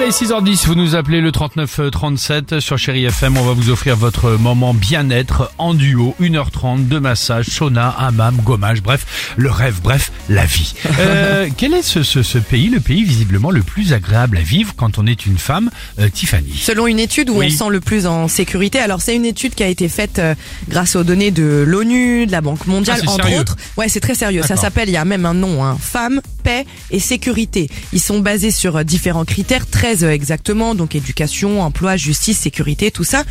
Allez, 6h10, vous nous appelez le 3937 sur Chéri FM. On va vous offrir votre moment bien-être en duo. 1h30 de massage, sauna, hammam, gommage, bref, le rêve, bref, la vie. Euh, quel est ce, ce, ce pays, le pays visiblement le plus agréable à vivre quand on est une femme, euh, Tiffany? Selon une étude où Oui. on se sent le plus en sécurité, alors c'est une étude qui a été faite euh, grâce aux données de l'ONU, de la Banque mondiale, Ah, entre sérieux autres. Ouais, c'est très sérieux. Ça s'appelle, il y a même un nom, hein, Femmes, Paix et Sécurité. Ils sont basés sur euh, différents critères, 13 euh, exactement, donc éducation, emploi, justice, sécurité, tout ça.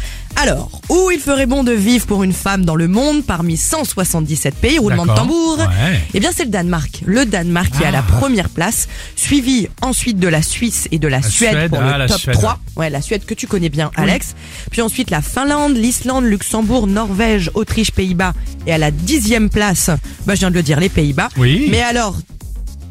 Alors, où il ferait bon de vivre pour une femme dans le monde parmi 177 pays, roulement de tambour Ouais. eh bien, c'est le Danemark. Le Danemark qui est à la Ah. première place, suivi ensuite de la Suisse et de la, La Suède, Suède, pour ah, le la top Suède. 3. Ouais, la Suède que tu connais bien, Alex. Puis ensuite la Finlande, l'Islande, Luxembourg, Norvège, Autriche, Pays-Bas. Et à la dixième place, bah, je viens de le dire, les Pays-Bas. Oui. Mais alors,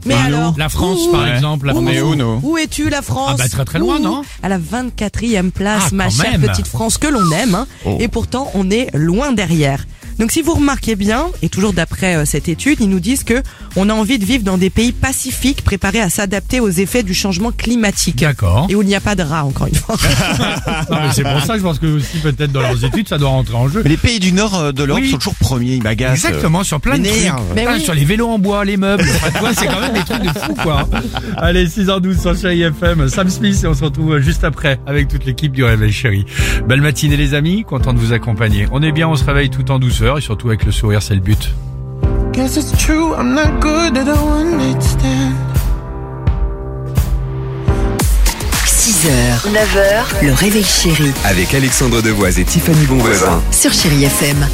mais alors, La France, où- par exemple. La où, France. Où es-tu, la France Ah bah, très, très loin, non À la 24e place, Ah, ma chère même. Oh. petite France que l'on aime. hein. Et pourtant, on est loin derrière. Donc si vous remarquez bien, et toujours d'après euh, cette étude, ils nous disent que on a envie de vivre dans des pays pacifiques préparés à s'adapter aux effets du changement climatique. D'accord. Et où il n'y a pas de rats, encore une fois. Non, mais c'est pour ça que je pense que aussi peut-être dans leurs études, ça doit rentrer en jeu. Mais les pays du nord euh, de l'Europe Oui. sont toujours premiers, ils m'agacent. Exactement, sur plein de trucs. m'énerve. Putain, oui. Sur les vélos en bois, les meubles. Enfin, tu vois, c'est quand même des trucs de fou, quoi. Allez, 6h12 sur Chéri FM. Sam Smith et on se retrouve juste après avec toute l'équipe du Réveil Chéri. Belle matinée, les amis. Content de vous accompagner. On est bien, on se réveille tout en douceur et surtout avec le sourire, c'est le but. Guess it's true, I'm not good at a one night stand. 6h, 9h, le réveil chéri Avec Alexandre Devoise et Tiffany Bonvoisin. sur Chérie FM.